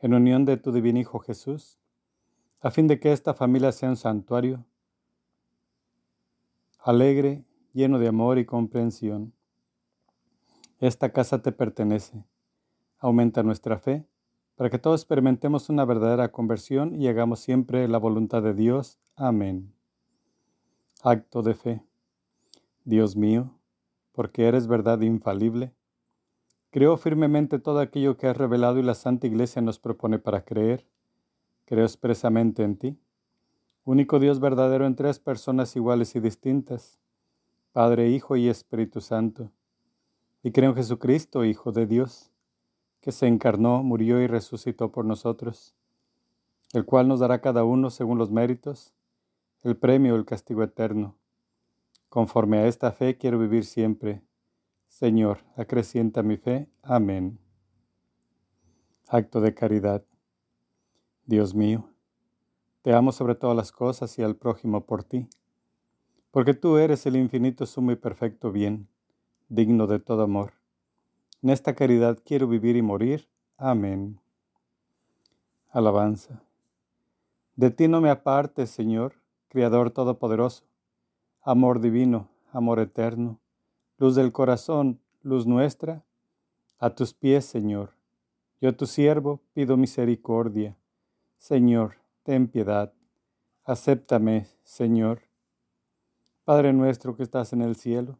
en unión de tu divino Hijo Jesús, a fin de que esta familia sea un santuario alegre, lleno de amor y comprensión. Esta casa te pertenece. Aumenta nuestra fe para que todos experimentemos una verdadera conversión y hagamos siempre la voluntad de Dios. Amén. Acto de fe. Dios mío, porque eres verdad infalible, Creo firmemente todo aquello que has revelado y la Santa Iglesia nos propone para creer. Creo expresamente en ti, único Dios verdadero en tres personas iguales y distintas, Padre, Hijo y Espíritu Santo. Y creo en Jesucristo, Hijo de Dios, que se encarnó, murió y resucitó por nosotros, el cual nos dará cada uno, según los méritos, el premio o el castigo eterno. Conforme a esta fe quiero vivir siempre Señor, acrecienta mi fe. Amén. Acto de caridad. Dios mío, te amo sobre todas las cosas y al prójimo por ti, porque tú eres el infinito, sumo y perfecto bien, digno de todo amor. En esta caridad quiero vivir y morir. Amén. Alabanza. De ti no me apartes, Señor, Criador Todopoderoso, amor divino, amor eterno luz del corazón, luz nuestra, a tus pies, Señor. Yo, tu siervo, pido misericordia. Señor, ten piedad. Acéptame, Señor. Padre nuestro que estás en el cielo,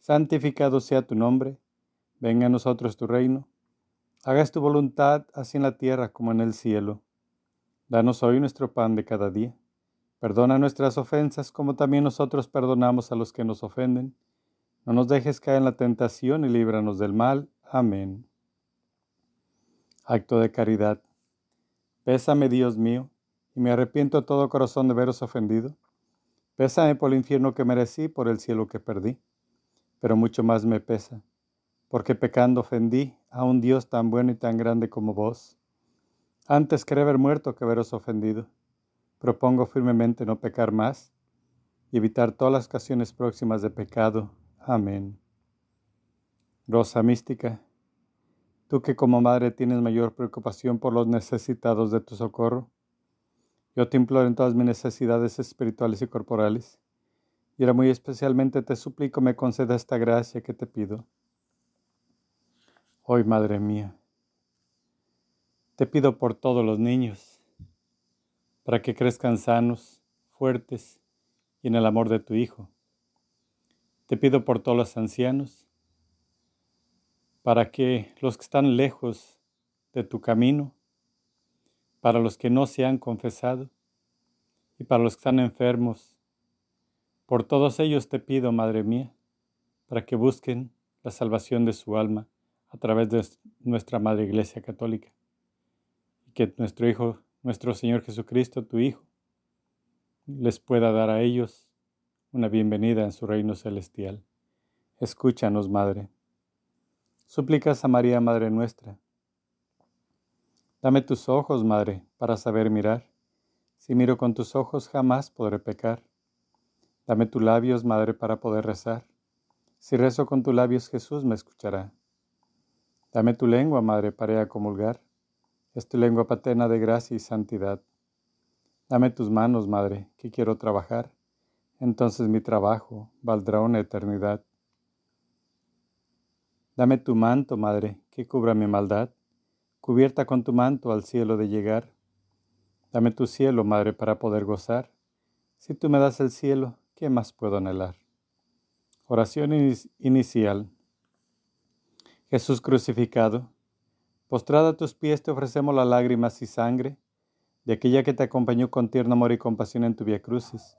santificado sea tu nombre. Venga a nosotros tu reino. Hagas tu voluntad, así en la tierra como en el cielo. Danos hoy nuestro pan de cada día. Perdona nuestras ofensas como también nosotros perdonamos a los que nos ofenden no nos dejes caer en la tentación y líbranos del mal. Amén. Acto de caridad. Pésame, Dios mío, y me arrepiento de todo corazón de veros ofendido. Pésame por el infierno que merecí, por el cielo que perdí. Pero mucho más me pesa, porque pecando ofendí a un Dios tan bueno y tan grande como vos. Antes quería haber muerto que veros ofendido. Propongo firmemente no pecar más y evitar todas las ocasiones próximas de pecado Amén. Rosa mística, tú que como madre tienes mayor preocupación por los necesitados de tu socorro, yo te imploro en todas mis necesidades espirituales y corporales, y ahora muy especialmente te suplico me conceda esta gracia que te pido. Hoy, Madre mía, te pido por todos los niños, para que crezcan sanos, fuertes y en el amor de tu Hijo te pido por todos los ancianos, para que los que están lejos de tu camino, para los que no se han confesado y para los que están enfermos, por todos ellos te pido, Madre mía, para que busquen la salvación de su alma a través de nuestra Madre Iglesia Católica. Y que nuestro Hijo, nuestro Señor Jesucristo, tu Hijo, les pueda dar a ellos una bienvenida en su reino celestial. Escúchanos, Madre. Súplicas a María, Madre nuestra. Dame tus ojos, Madre, para saber mirar. Si miro con tus ojos, jamás podré pecar. Dame tus labios, Madre, para poder rezar. Si rezo con tus labios, Jesús me escuchará. Dame tu lengua, Madre, para comulgar. Es tu lengua paterna de gracia y santidad. Dame tus manos, Madre, que quiero trabajar entonces mi trabajo valdrá una eternidad. Dame tu manto, Madre, que cubra mi maldad, cubierta con tu manto al cielo de llegar. Dame tu cielo, Madre, para poder gozar. Si tú me das el cielo, ¿qué más puedo anhelar? Oración inicial. Jesús crucificado, postrado a tus pies te ofrecemos las lágrimas y sangre de aquella que te acompañó con tierno amor y compasión en tu vía crucis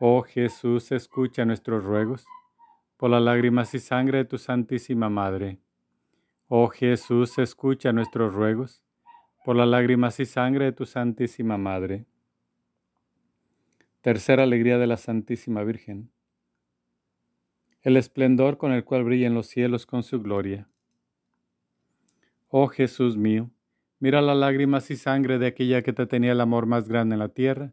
Oh Jesús, escucha nuestros ruegos, por las lágrimas y sangre de tu Santísima Madre. Oh Jesús, escucha nuestros ruegos, por las lágrimas y sangre de tu Santísima Madre. Tercera alegría de la Santísima Virgen. El esplendor con el cual brillan los cielos con su gloria. Oh Jesús mío, mira las lágrimas y sangre de aquella que te tenía el amor más grande en la tierra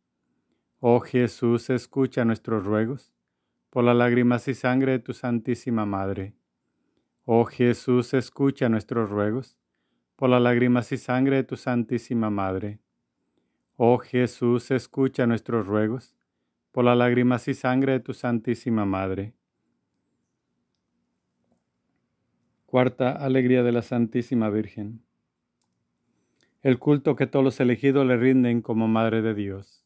Oh Jesús, escucha nuestros ruegos, por las lágrimas y sangre de tu Santísima Madre. Oh Jesús, escucha nuestros ruegos, por las lágrimas y sangre de tu Santísima Madre. Oh Jesús, escucha nuestros ruegos por las lágrimas y sangre de tu Santísima Madre. Cuarta alegría de la Santísima Virgen. El culto que todos los elegidos le rinden como Madre de Dios.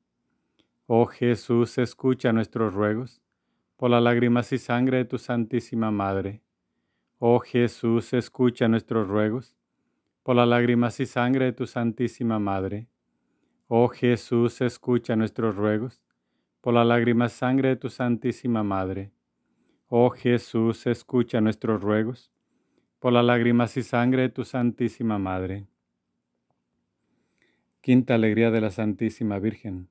Oh Jesús, escucha nuestros ruegos, por las lágrimas y sangre de tu Santísima Madre. Oh Jesús, escucha nuestros ruegos, por las lágrimas y sangre de tu Santísima Madre. Oh Jesús, escucha nuestros ruegos por la lágrima sangre de tu Santísima Madre. Oh Jesús, escucha nuestros ruegos por las lágrimas y sangre de tu Santísima Madre. Quinta alegría de la Santísima Virgen.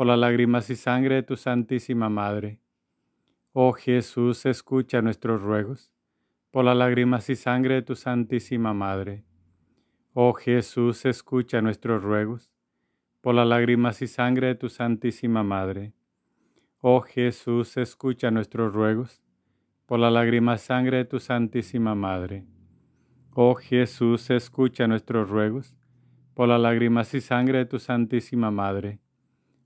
por las lágrimas y sangre de tu Santísima Madre. Oh Jesús, escucha nuestros ruegos por las lágrimas y sangre de tu Santísima Madre. Oh Jesús, escucha nuestros ruegos, por las lágrimas y sangre de tu Santísima Madre. Oh Jesús, escucha nuestros ruegos, por las lágrimas y sangre de tu Santísima Madre. Oh Jesús, escucha nuestros ruegos, por las lágrimas y sangre de tu Santísima Madre.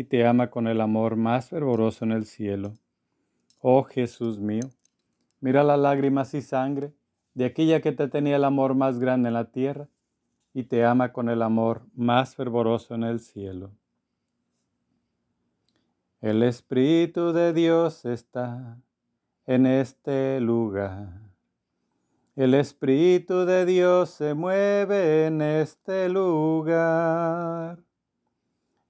y te ama con el amor más fervoroso en el cielo. Oh Jesús mío, mira las lágrimas y sangre de aquella que te tenía el amor más grande en la tierra y te ama con el amor más fervoroso en el cielo. El Espíritu de Dios está en este lugar. El Espíritu de Dios se mueve en este lugar.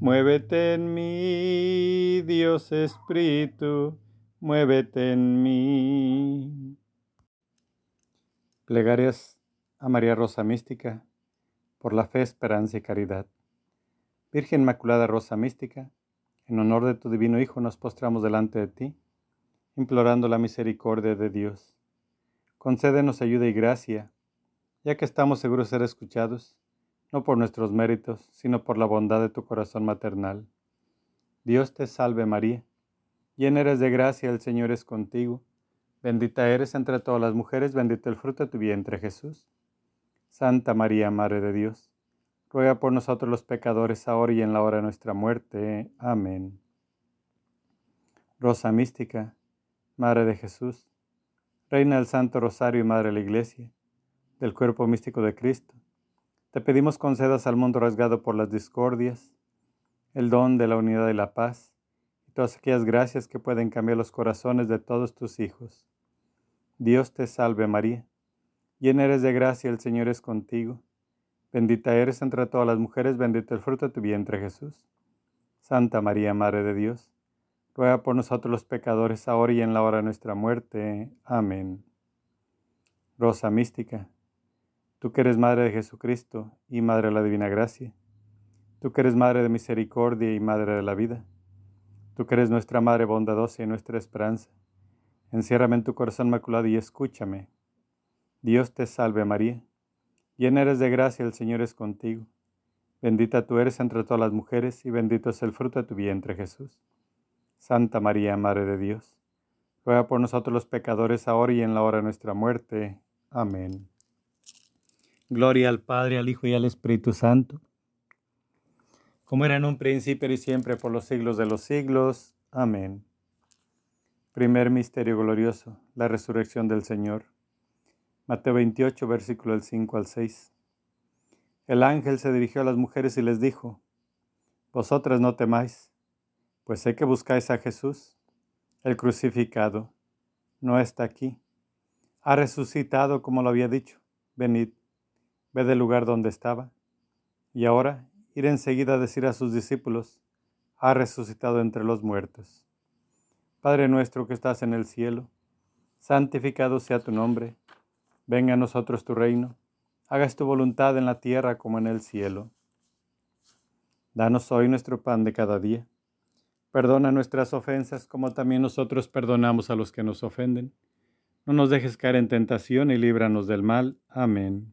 Muévete en mí, Dios Espíritu. Muévete en mí. Plegarias a María Rosa Mística, por la fe, esperanza y caridad. Virgen Inmaculada Rosa Mística, en honor de tu Divino Hijo nos postramos delante de ti, implorando la misericordia de Dios. Concédenos ayuda y gracia, ya que estamos seguros de ser escuchados, no por nuestros méritos, sino por la bondad de tu corazón maternal. Dios te salve María, llena eres de gracia, el Señor es contigo, bendita eres entre todas las mujeres, bendito el fruto de tu vientre Jesús. Santa María, Madre de Dios, ruega por nosotros los pecadores, ahora y en la hora de nuestra muerte. Amén. Rosa mística, Madre de Jesús, Reina del Santo Rosario y Madre de la Iglesia, del cuerpo místico de Cristo te pedimos concedas al mundo rasgado por las discordias, el don de la unidad y la paz, y todas aquellas gracias que pueden cambiar los corazones de todos tus hijos. Dios te salve María, llena eres de gracia, el Señor es contigo. Bendita eres entre todas las mujeres, bendito el fruto de tu vientre Jesús. Santa María, Madre de Dios, ruega por nosotros los pecadores, ahora y en la hora de nuestra muerte. Amén. Rosa mística Tú que eres Madre de Jesucristo y Madre de la Divina Gracia. Tú que eres Madre de Misericordia y Madre de la Vida. Tú que eres nuestra Madre bondadosa y nuestra esperanza. Enciérrame en tu corazón maculado y escúchame. Dios te salve María. Llena eres de gracia, el Señor es contigo. Bendita tú eres entre todas las mujeres y bendito es el fruto de tu vientre Jesús. Santa María, Madre de Dios, ruega por nosotros los pecadores ahora y en la hora de nuestra muerte. Amén. Gloria al Padre, al Hijo y al Espíritu Santo, como era en un principio y siempre por los siglos de los siglos. Amén. Primer misterio glorioso, la resurrección del Señor. Mateo 28, versículo del 5 al 6. El ángel se dirigió a las mujeres y les dijo, Vosotras no temáis, pues sé que buscáis a Jesús, el crucificado. No está aquí. Ha resucitado como lo había dicho. Venid ve del lugar donde estaba. Y ahora ir enseguida a decir a sus discípulos, ha resucitado entre los muertos. Padre nuestro que estás en el cielo, santificado sea tu nombre, venga a nosotros tu reino, hagas tu voluntad en la tierra como en el cielo. Danos hoy nuestro pan de cada día. Perdona nuestras ofensas como también nosotros perdonamos a los que nos ofenden. No nos dejes caer en tentación y líbranos del mal. Amén.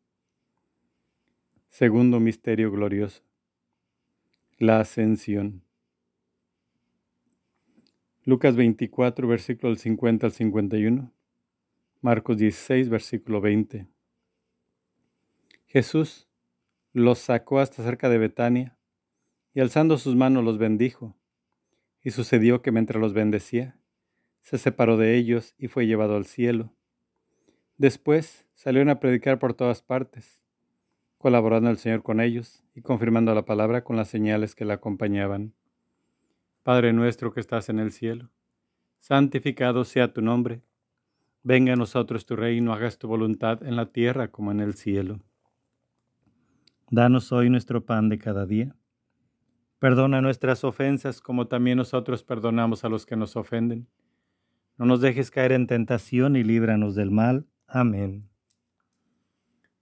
Segundo misterio glorioso. La ascensión. Lucas 24, versículo 50 al 51. Marcos 16, versículo 20. Jesús los sacó hasta cerca de Betania y alzando sus manos los bendijo. Y sucedió que mientras los bendecía, se separó de ellos y fue llevado al cielo. Después salieron a predicar por todas partes colaborando el Señor con ellos y confirmando la palabra con las señales que la acompañaban. Padre nuestro que estás en el cielo, santificado sea tu nombre. Venga a nosotros tu reino, hagas tu voluntad en la tierra como en el cielo. Danos hoy nuestro pan de cada día. Perdona nuestras ofensas como también nosotros perdonamos a los que nos ofenden. No nos dejes caer en tentación y líbranos del mal. Amén.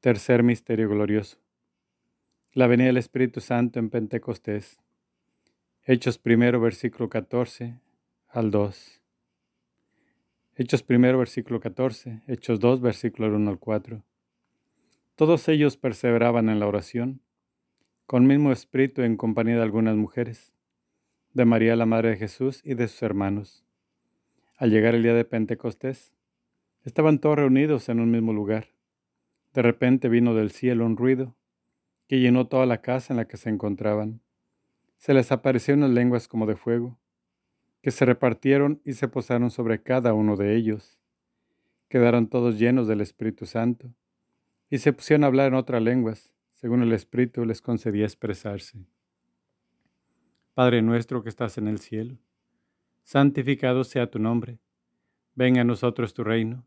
Tercer Misterio Glorioso. La venida del Espíritu Santo en Pentecostés. Hechos primero, versículo 14 al 2. Hechos primero, versículo 14. Hechos 2, versículo 1 al 4. Todos ellos perseveraban en la oración, con mismo espíritu en compañía de algunas mujeres, de María la Madre de Jesús y de sus hermanos. Al llegar el día de Pentecostés, estaban todos reunidos en un mismo lugar. De repente vino del cielo un ruido que llenó toda la casa en la que se encontraban. Se les aparecieron lenguas como de fuego que se repartieron y se posaron sobre cada uno de ellos. Quedaron todos llenos del Espíritu Santo y se pusieron a hablar en otras lenguas, según el Espíritu les concedía expresarse. Padre nuestro que estás en el cielo, santificado sea tu nombre, venga a nosotros tu reino,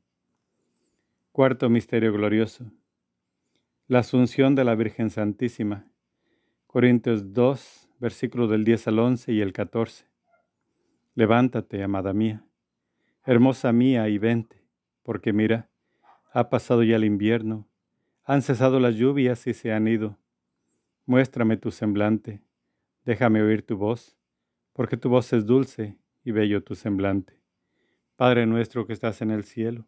Cuarto Misterio Glorioso. La Asunción de la Virgen Santísima. Corintios 2, versículos del 10 al 11 y el 14. Levántate, amada mía, hermosa mía, y vente, porque mira, ha pasado ya el invierno, han cesado las lluvias y se han ido. Muéstrame tu semblante Déjame oír tu voz, porque tu voz es dulce y bello tu semblante. Padre nuestro que estás en el cielo,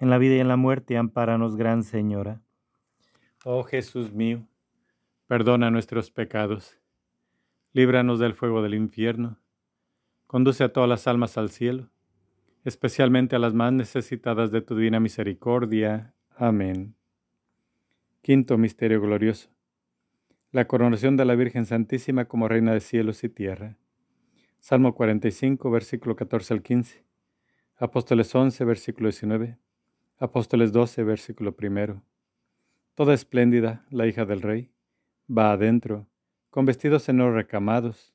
en la vida y en la muerte, ampáranos, Gran Señora. Oh Jesús mío, perdona nuestros pecados, líbranos del fuego del infierno, conduce a todas las almas al cielo, especialmente a las más necesitadas de tu divina misericordia. Amén. Quinto Misterio Glorioso. La coronación de la Virgen Santísima como Reina de cielos y tierra. Salmo 45, versículo 14 al 15. Apóstoles 11, versículo 19. Apóstoles 12, versículo 1. Toda espléndida, la hija del rey, va adentro, con vestidos en oro recamados,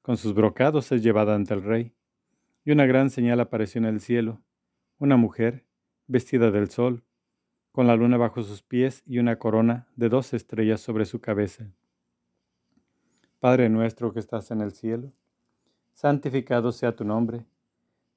con sus brocados es llevada ante el rey. Y una gran señal apareció en el cielo, una mujer, vestida del sol, con la luna bajo sus pies y una corona de dos estrellas sobre su cabeza. Padre nuestro que estás en el cielo, santificado sea tu nombre,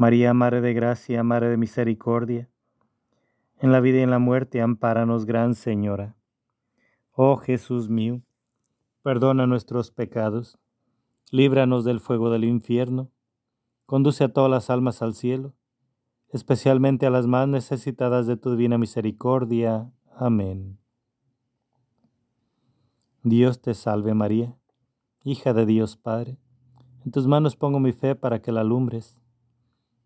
María, Madre de Gracia, Madre de Misericordia, en la vida y en la muerte, ampáranos, Gran Señora. Oh Jesús mío, perdona nuestros pecados, líbranos del fuego del infierno, conduce a todas las almas al cielo, especialmente a las más necesitadas de tu divina misericordia. Amén. Dios te salve María, hija de Dios Padre, en tus manos pongo mi fe para que la alumbres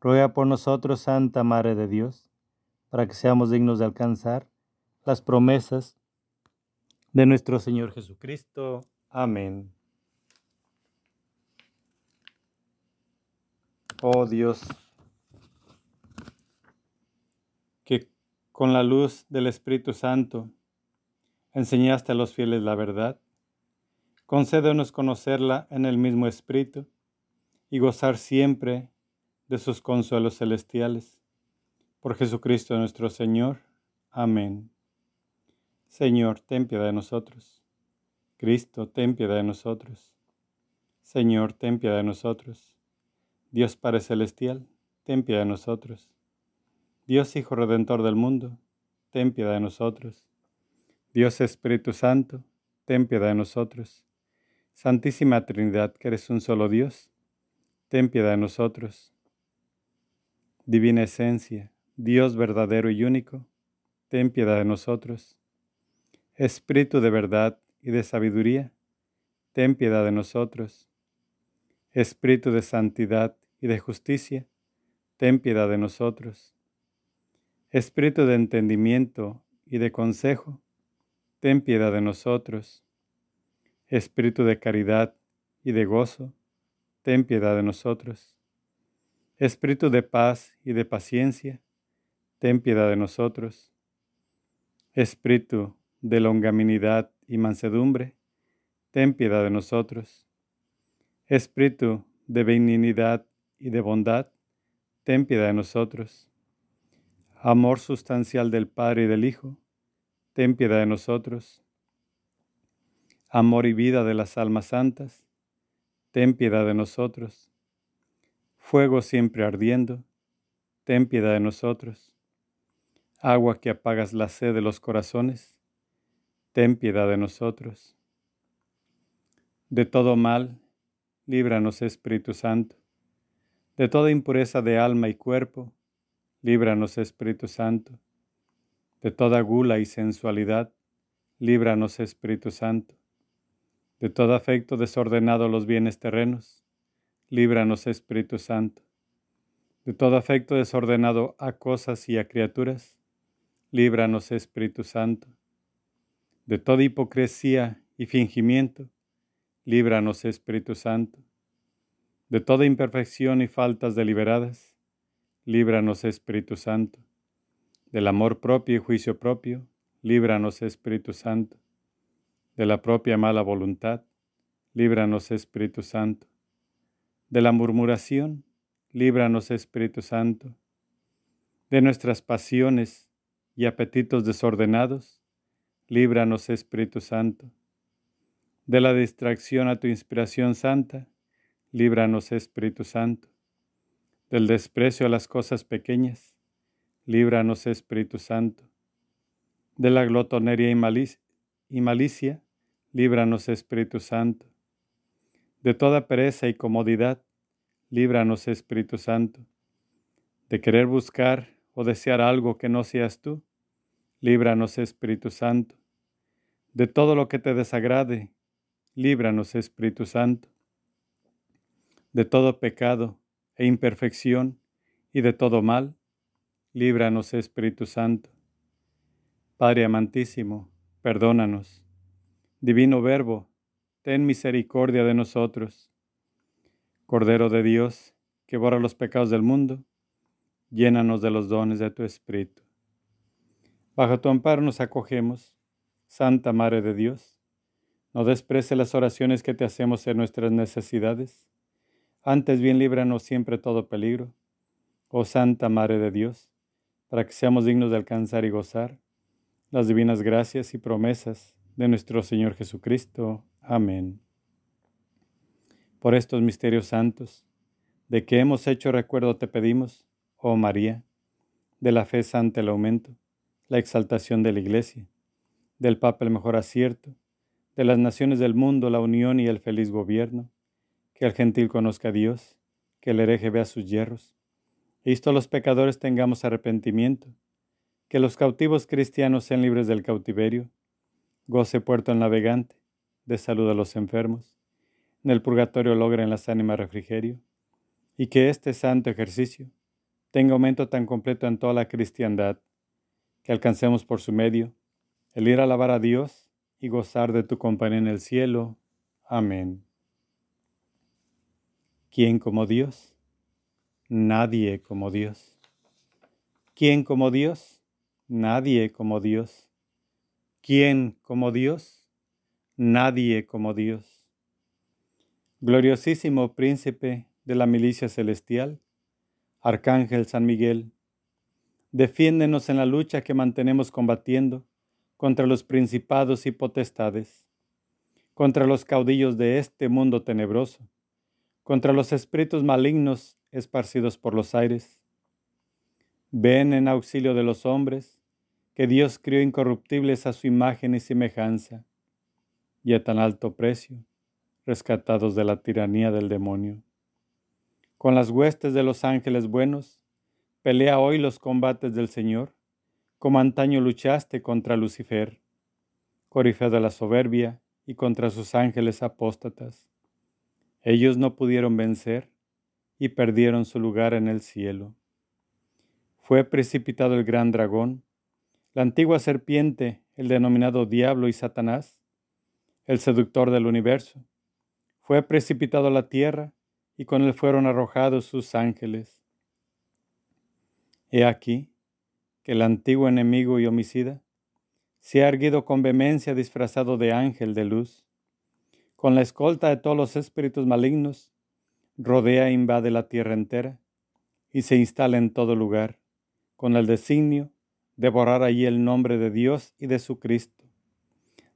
ruega por nosotros, Santa Madre de Dios, para que seamos dignos de alcanzar las promesas de nuestro Señor Jesucristo. Amén. Oh Dios, que con la luz del Espíritu Santo enseñaste a los fieles la verdad, concédenos conocerla en el mismo Espíritu y gozar siempre de sus consuelos celestiales. Por Jesucristo nuestro Señor. Amén. Señor, ten piedad de nosotros. Cristo, ten piedad de nosotros. Señor, ten piedad de nosotros. Dios Padre Celestial, ten piedad de nosotros. Dios Hijo Redentor del mundo, ten piedad de nosotros. Dios Espíritu Santo, ten piedad de nosotros. Santísima Trinidad, que eres un solo Dios, ten piedad de nosotros. Divina Esencia, Dios verdadero y único, ten piedad de nosotros. Espíritu de verdad y de sabiduría, ten piedad de nosotros. Espíritu de santidad y de justicia, ten piedad de nosotros. Espíritu de entendimiento y de consejo, ten piedad de nosotros. Espíritu de caridad y de gozo, ten piedad de nosotros. Espíritu de paz y de paciencia, ten piedad de nosotros. Espíritu de longaminidad y mansedumbre, ten piedad de nosotros. Espíritu de benignidad y de bondad, ten piedad de nosotros. Amor sustancial del Padre y del Hijo, ten piedad de nosotros. Amor y vida de las almas santas, ten piedad de nosotros. Fuego siempre ardiendo, ten piedad de nosotros. Agua que apagas la sed de los corazones, ten piedad de nosotros. De todo mal, líbranos Espíritu Santo. De toda impureza de alma y cuerpo, líbranos Espíritu Santo. De toda gula y sensualidad, líbranos Espíritu Santo. De todo afecto desordenado a los bienes terrenos, líbranos Espíritu Santo. De todo afecto desordenado a cosas y a criaturas, líbranos Espíritu Santo de toda hipocresía y fingimiento, líbranos Espíritu Santo. De toda imperfección y faltas deliberadas, líbranos Espíritu Santo. Del amor propio y juicio propio, líbranos Espíritu Santo. De la propia mala voluntad, líbranos Espíritu Santo. De la murmuración, líbranos Espíritu Santo. De nuestras pasiones y apetitos desordenados, líbranos Espíritu Santo. De la distracción a tu inspiración santa, líbranos Espíritu Santo. Del desprecio a las cosas pequeñas, líbranos Espíritu Santo. De la glotonería y malicia, líbranos Espíritu Santo. De toda pereza y comodidad, líbranos Espíritu Santo. De querer buscar o desear algo que no seas tú, líbranos Espíritu Santo. De todo lo que te desagrade, líbranos Espíritu Santo. De todo pecado e imperfección y de todo mal, líbranos Espíritu Santo. Padre amantísimo, perdónanos. Divino Verbo, ten misericordia de nosotros. Cordero de Dios, que borra los pecados del mundo, llénanos de los dones de tu Espíritu. Bajo tu amparo nos acogemos, Santa Madre de Dios. No desprece las oraciones que te hacemos en nuestras necesidades. Antes bien líbranos siempre todo peligro. Oh Santa Madre de Dios, para que seamos dignos de alcanzar y gozar las divinas gracias y promesas de nuestro Señor Jesucristo. Amén. Por estos misterios santos, de que hemos hecho recuerdo te pedimos, oh María, de la fe santa el aumento, la exaltación de la Iglesia, del Papa el mejor acierto, de las naciones del mundo la unión y el feliz gobierno, que el gentil conozca a Dios, que el hereje vea sus hierros, esto los pecadores tengamos arrepentimiento, que los cautivos cristianos sean libres del cautiverio, goce puerto el navegante, de salud a los enfermos, en el purgatorio logren las ánimas refrigerio, y que este santo ejercicio tenga aumento tan completo en toda la cristiandad, que alcancemos por su medio el ir a alabar a Dios y gozar de tu compañía en el cielo. Amén. ¿Quién como Dios? Nadie como Dios. ¿Quién como Dios? Nadie como Dios. ¿Quién como Dios? Nadie como Dios. Gloriosísimo príncipe de la milicia celestial, Arcángel San Miguel, defiéndenos en la lucha que mantenemos combatiendo contra los principados y potestades, contra los caudillos de este mundo tenebroso, contra los espíritus malignos esparcidos por los aires. Ven en auxilio de los hombres, que Dios crió incorruptibles a su imagen y semejanza, y a tan alto precio, rescatados de la tiranía del demonio. Con las huestes de los ángeles buenos, pelea hoy los combates del Señor, como antaño luchaste contra Lucifer, corifeo de la soberbia, y contra sus ángeles apóstatas. Ellos no pudieron vencer y perdieron su lugar en el cielo. Fue precipitado el gran dragón, la antigua serpiente, el denominado diablo y Satanás, el seductor del universo. Fue precipitado a la tierra y con él fueron arrojados sus ángeles. He aquí que el antiguo enemigo y homicida se ha erguido con vehemencia disfrazado de ángel de luz. Con la escolta de todos los espíritus malignos, rodea e invade la tierra entera y se instala en todo lugar, con el designio de borrar allí el nombre de Dios y de su Cristo,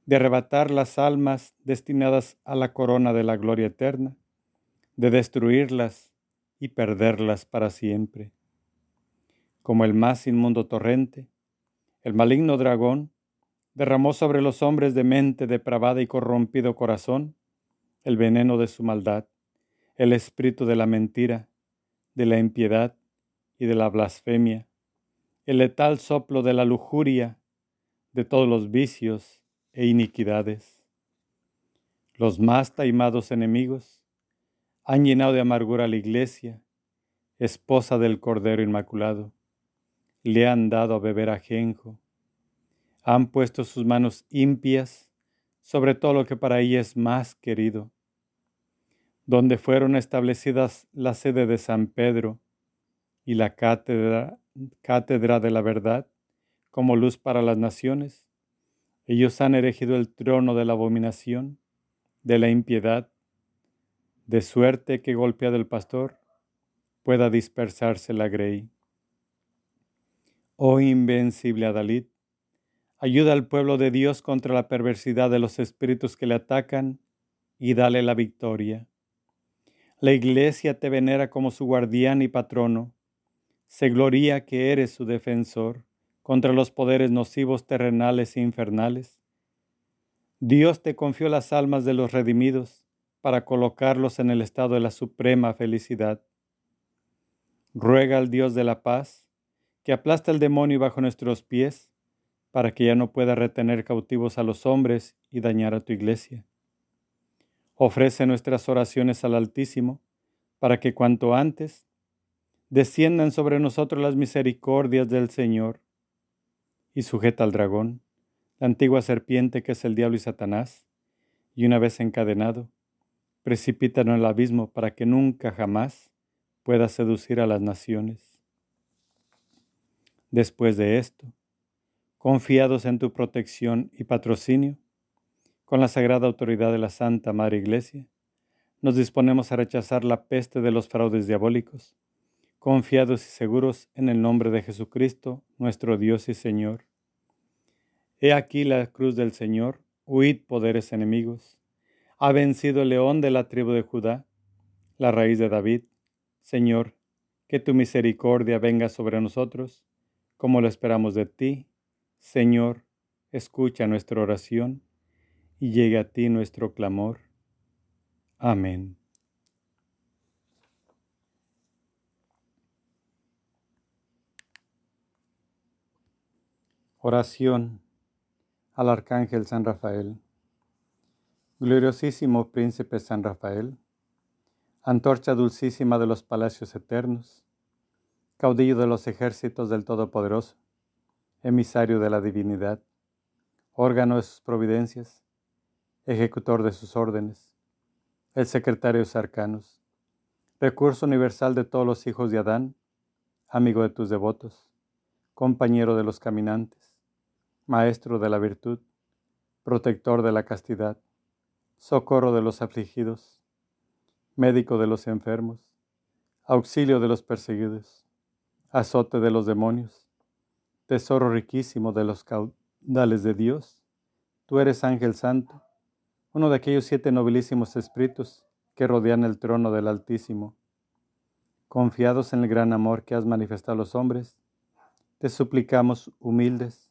de arrebatar las almas destinadas a la corona de la gloria eterna de destruirlas y perderlas para siempre. Como el más inmundo torrente, el maligno dragón derramó sobre los hombres de mente depravada y corrompido corazón el veneno de su maldad, el espíritu de la mentira, de la impiedad y de la blasfemia, el letal soplo de la lujuria, de todos los vicios e iniquidades. Los más taimados enemigos han llenado de amargura a la iglesia, esposa del Cordero Inmaculado. Le han dado a beber ajenjo. Han puesto sus manos impias sobre todo lo que para ella es más querido. Donde fueron establecidas la sede de San Pedro y la cátedra, cátedra de la verdad como luz para las naciones, ellos han erigido el trono de la abominación, de la impiedad, de suerte que golpeado el pastor pueda dispersarse la grey. Oh invencible Adalid, ayuda al pueblo de Dios contra la perversidad de los espíritus que le atacan y dale la victoria. La iglesia te venera como su guardián y patrono. Se gloria que eres su defensor contra los poderes nocivos terrenales e infernales. Dios te confió las almas de los redimidos para colocarlos en el estado de la suprema felicidad. Ruega al Dios de la paz que aplasta el demonio bajo nuestros pies, para que ya no pueda retener cautivos a los hombres y dañar a tu iglesia. Ofrece nuestras oraciones al Altísimo, para que cuanto antes desciendan sobre nosotros las misericordias del Señor, y sujeta al dragón, la antigua serpiente que es el diablo y Satanás, y una vez encadenado, precipítalo en el abismo para que nunca jamás pueda seducir a las naciones. Después de esto, confiados en tu protección y patrocinio, con la sagrada autoridad de la Santa Madre Iglesia, nos disponemos a rechazar la peste de los fraudes diabólicos, confiados y seguros en el nombre de Jesucristo, nuestro Dios y Señor. He aquí la cruz del Señor, huid poderes enemigos. Ha vencido el león de la tribu de Judá, la raíz de David. Señor, que tu misericordia venga sobre nosotros, como lo esperamos de ti. Señor, escucha nuestra oración y llegue a ti nuestro clamor. Amén. Oración al Arcángel San Rafael. Gloriosísimo Príncipe San Rafael, antorcha dulcísima de los palacios eternos, caudillo de los ejércitos del Todopoderoso, emisario de la divinidad, órgano de sus providencias, ejecutor de sus órdenes, el secretario de sus arcanos, recurso universal de todos los hijos de Adán, amigo de tus devotos, compañero de los caminantes, maestro de la virtud, protector de la castidad, socorro de los afligidos, médico de los enfermos, auxilio de los perseguidos, azote de los demonios, tesoro riquísimo de los caudales de Dios, tú eres ángel santo, uno de aquellos siete nobilísimos espíritus que rodean el trono del Altísimo. Confiados en el gran amor que has manifestado a los hombres, te suplicamos humildes,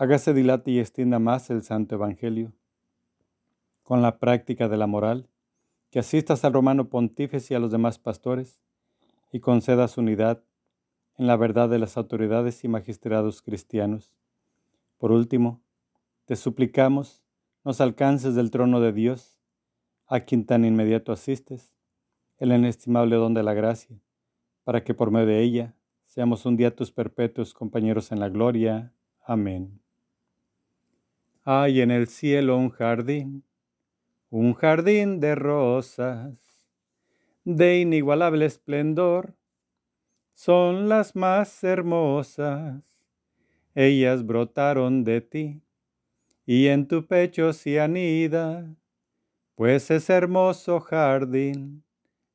hágase dilate y extienda más el Santo Evangelio, con la práctica de la moral, que asistas al romano pontífice y a los demás pastores, y concedas unidad en la verdad de las autoridades y magistrados cristianos. Por último, te suplicamos nos alcances del trono de Dios, a quien tan inmediato asistes, el inestimable don de la gracia, para que por medio de ella seamos un día tus perpetuos compañeros en la gloria. Amén. Hay en el cielo un jardín, un jardín de rosas, de inigualable esplendor, son las más hermosas, ellas brotaron de ti y en tu pecho se anida, pues es hermoso jardín,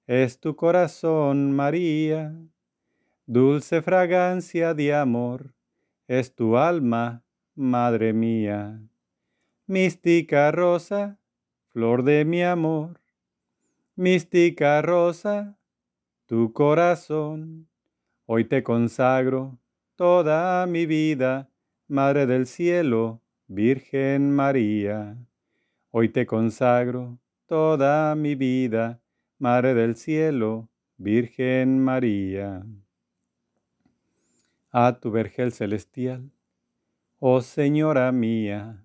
es tu corazón, María, dulce fragancia de amor, es tu alma, Madre mía. Mística rosa, flor de mi amor, mística rosa, tu corazón, hoy te consagro toda mi vida, Madre del cielo, Virgen María, hoy te consagro toda mi vida, Madre del Cielo, Virgen María. A tu vergel celestial, oh Señora mía,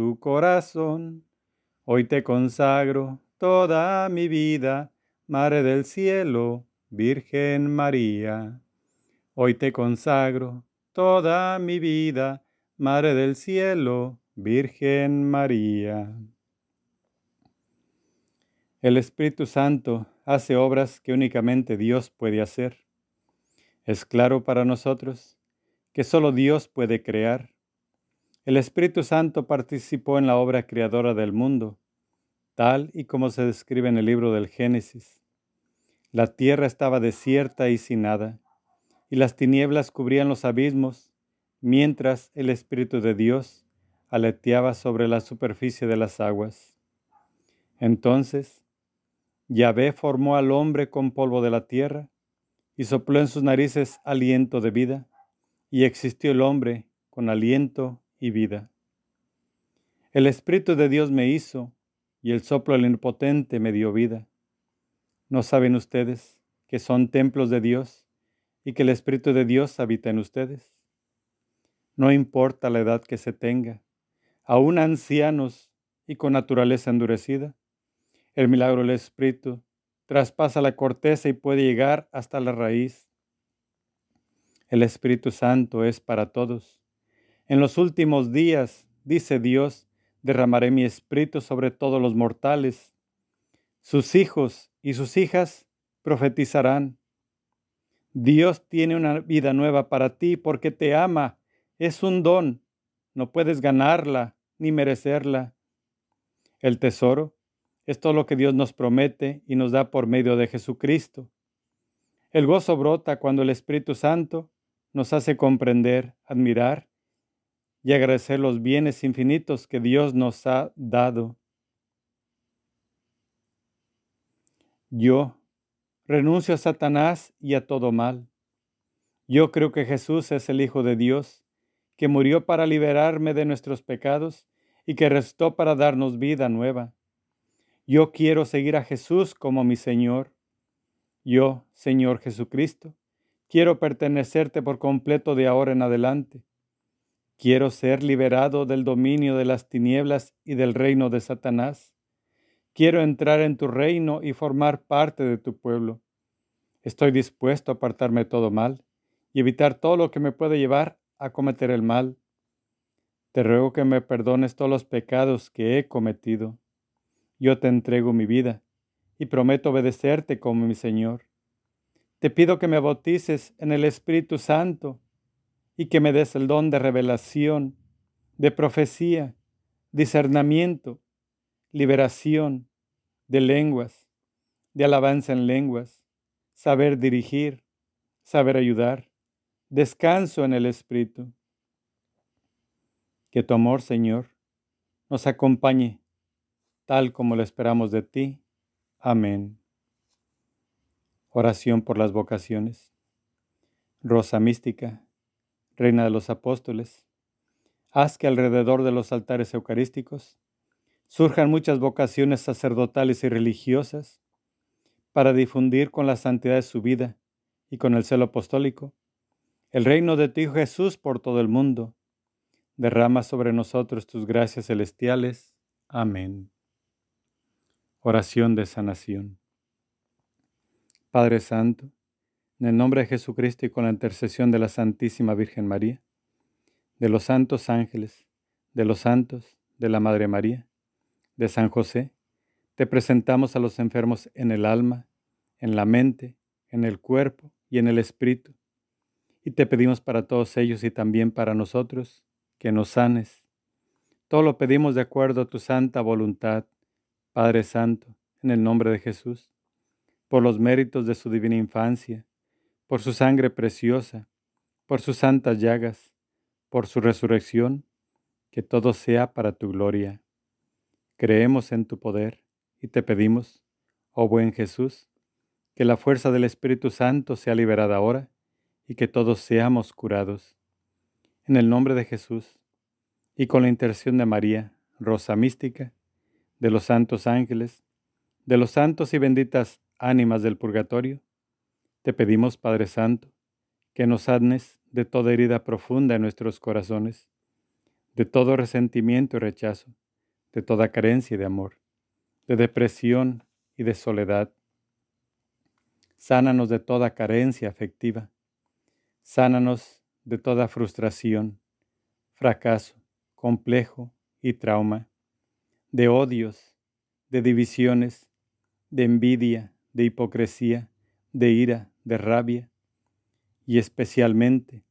tu corazón, hoy te consagro toda mi vida, Madre del cielo, Virgen María. Hoy te consagro toda mi vida, Madre del Cielo, Virgen María. El Espíritu Santo hace obras que únicamente Dios puede hacer. Es claro para nosotros que solo Dios puede crear. El Espíritu Santo participó en la obra creadora del mundo, tal y como se describe en el libro del Génesis. La tierra estaba desierta y sin nada y las tinieblas cubrían los abismos, mientras el Espíritu de Dios aleteaba sobre la superficie de las aguas. Entonces, Yahvé formó al hombre con polvo de la tierra y sopló en sus narices aliento de vida, y existió el hombre con aliento y vida. El Espíritu de Dios me hizo, y el soplo del impotente me dio vida. ¿No saben ustedes que son templos de Dios y que el Espíritu de Dios habita en ustedes? No importa la edad que se tenga, aún ancianos y con naturaleza endurecida, el milagro del Espíritu traspasa la corteza y puede llegar hasta la raíz. El Espíritu Santo es para todos. En los últimos días, dice Dios, derramaré mi espíritu sobre todos los mortales. Sus hijos y sus hijas profetizarán. Dios tiene una vida nueva para ti porque te ama. Es un don. No puedes ganarla ni merecerla. El tesoro es todo lo que Dios nos promete y nos da por medio de Jesucristo. El gozo brota cuando el Espíritu Santo nos hace comprender, admirar y agradecer los bienes infinitos que Dios nos ha dado. Yo renuncio a Satanás y a todo mal. Yo creo que Jesús es el Hijo de Dios, que murió para liberarme de nuestros pecados y que restó para darnos vida nueva. Yo quiero seguir a Jesús como mi Señor. Yo, Señor Jesucristo, quiero pertenecerte por completo de ahora en adelante. Quiero ser liberado del dominio de las tinieblas y del reino de Satanás. Quiero entrar en tu reino y formar parte de tu pueblo. Estoy dispuesto a apartarme todo mal y evitar todo lo que me puede llevar a cometer el mal. Te ruego que me perdones todos los pecados que he cometido yo te entrego mi vida y prometo obedecerte como mi Señor. Te pido que me bautices en el Espíritu Santo y que me des el don de revelación, de profecía, discernimiento, liberación, de lenguas, de alabanza en lenguas, saber dirigir, saber ayudar, descanso en el Espíritu. Que tu amor, Señor, nos acompañe tal como lo esperamos de ti. Amén. Oración por las vocaciones. Rosa mística, Reina de los Apóstoles, haz que alrededor de los altares eucarísticos surjan muchas vocaciones sacerdotales y religiosas para difundir con la santidad de su vida y con el celo apostólico el reino de tu Hijo Jesús por todo el mundo. Derrama sobre nosotros tus gracias celestiales. Amén. Oración de sanación. Padre Santo, en el nombre de Jesucristo y con la intercesión de la Santísima Virgen María, de los santos ángeles, de los santos, de la Madre María, de San José, te presentamos a los enfermos en el alma, en la mente, en el cuerpo y en el espíritu. Y te pedimos para todos ellos y también para nosotros que nos sanes. Todo lo pedimos de acuerdo a tu santa voluntad Padre Santo, en el nombre de Jesús, por los méritos de su divina infancia, por su sangre preciosa, por sus santas llagas, por su resurrección, que todo sea para tu gloria. Creemos en tu poder y te pedimos, oh buen Jesús, que la fuerza del Espíritu Santo sea liberada ahora y que todos seamos curados. En el nombre de Jesús y con la intercesión de María, Rosa Mística, de los santos ángeles, de los santos y benditas ánimas del purgatorio, te pedimos, Padre Santo, que nos sanes de toda herida profunda en nuestros corazones, de todo resentimiento y rechazo, de toda carencia de amor, de depresión y de soledad. Sánanos de toda carencia afectiva. Sánanos de toda frustración, fracaso, complejo y trauma de odios, de divisiones, de envidia, de hipocresía, de ira, de rabia y especialmente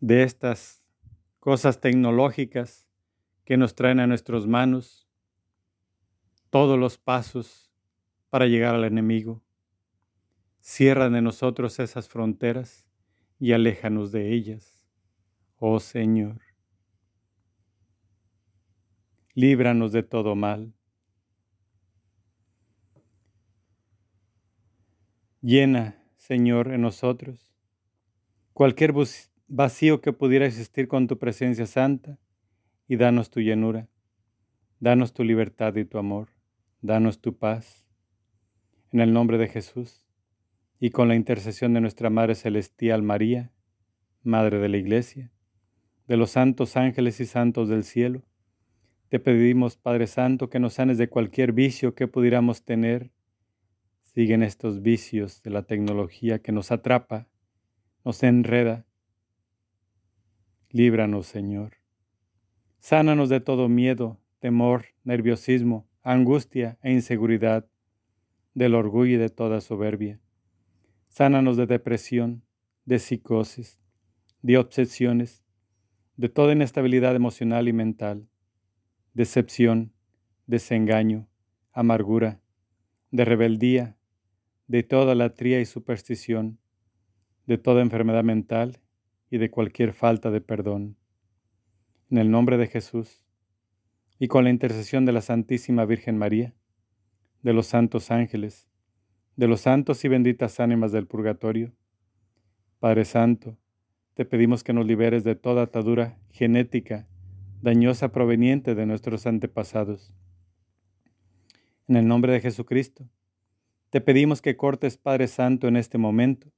de estas cosas tecnológicas que nos traen a nuestras manos todos los pasos para llegar al enemigo. Cierra de nosotros esas fronteras y aléjanos de ellas, oh Señor. líbranos de todo mal. Llena, Señor, en nosotros cualquier vacío que pudiera existir con tu presencia santa y danos tu llenura. Danos tu libertad y tu amor. Danos tu paz. En el nombre de Jesús y con la intercesión de nuestra Madre Celestial María, Madre de la Iglesia, de los santos ángeles y santos del cielo, te pedimos, Padre Santo, que nos sanes de cualquier vicio que pudiéramos tener. Siguen estos vicios de la tecnología que nos atrapa, nos enreda. Líbranos, Señor. Sánanos de todo miedo, temor, nerviosismo, angustia e inseguridad, del orgullo y de toda soberbia. Sánanos de depresión, de psicosis, de obsesiones, de toda inestabilidad emocional y mental, decepción, desengaño, amargura, de rebeldía, de toda latría y superstición, de toda enfermedad mental y de cualquier falta de perdón. En el nombre de Jesús, y con la intercesión de la Santísima Virgen María, de los santos ángeles, de los santos y benditas ánimas del purgatorio, Padre Santo, te pedimos que nos liberes de toda atadura genética dañosa proveniente de nuestros antepasados. En el nombre de Jesucristo, te pedimos que cortes, Padre Santo, en este momento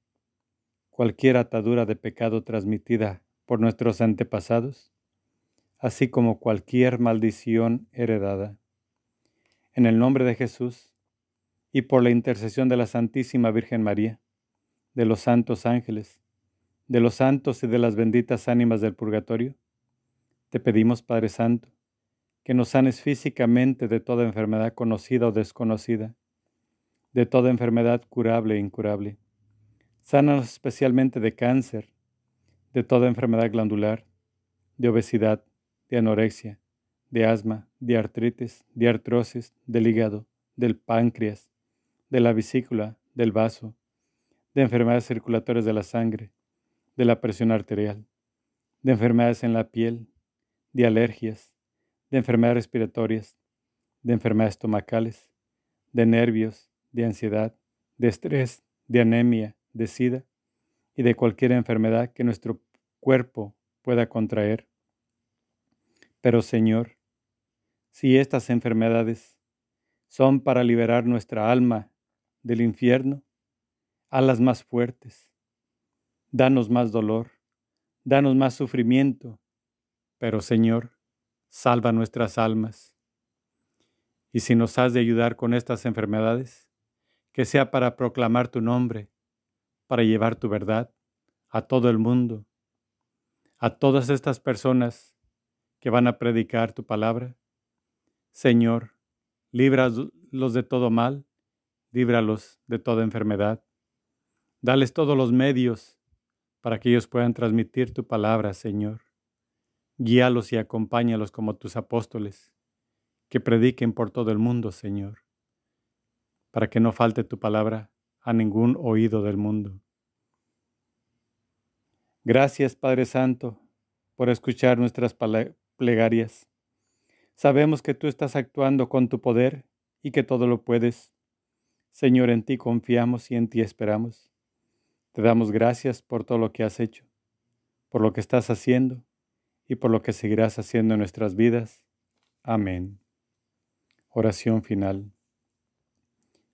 cualquier atadura de pecado transmitida por nuestros antepasados así como cualquier maldición heredada. En el nombre de Jesús y por la intercesión de la Santísima Virgen María, de los santos ángeles, de los santos y de las benditas ánimas del purgatorio, te pedimos, Padre Santo, que nos sanes físicamente de toda enfermedad conocida o desconocida, de toda enfermedad curable e incurable. Sánanos especialmente de cáncer, de toda enfermedad glandular, de obesidad, de anorexia, de asma, de artritis, de artrosis, del hígado, del páncreas, de la vesícula, del vaso, de enfermedades circulatorias de la sangre, de la presión arterial, de enfermedades en la piel, de alergias, de enfermedades respiratorias, de enfermedades estomacales, de nervios, de ansiedad, de estrés, de anemia, de sida y de cualquier enfermedad que nuestro cuerpo pueda contraer. Pero Señor, si estas enfermedades son para liberar nuestra alma del infierno, a las más fuertes, danos más dolor, danos más sufrimiento, pero Señor, salva nuestras almas. Y si nos has de ayudar con estas enfermedades, que sea para proclamar tu nombre, para llevar tu verdad a todo el mundo, a todas estas personas que van a predicar tu palabra. Señor, líbralos de todo mal, líbralos de toda enfermedad. Dales todos los medios para que ellos puedan transmitir tu palabra, Señor. Guíalos y acompáñalos como tus apóstoles, que prediquen por todo el mundo, Señor, para que no falte tu palabra a ningún oído del mundo. Gracias, Padre Santo, por escuchar nuestras plegarias. Sabemos que tú estás actuando con tu poder y que todo lo puedes. Señor, en ti confiamos y en ti esperamos. Te damos gracias por todo lo que has hecho, por lo que estás haciendo y por lo que seguirás haciendo en nuestras vidas. Amén. Oración final.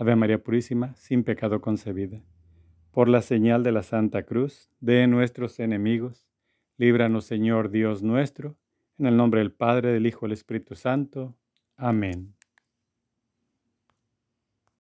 Ave María Purísima, sin pecado concebida. Por la señal de la Santa Cruz, de nuestros enemigos, líbranos Señor Dios nuestro, en el nombre del Padre, del Hijo y del Espíritu Santo. Amén.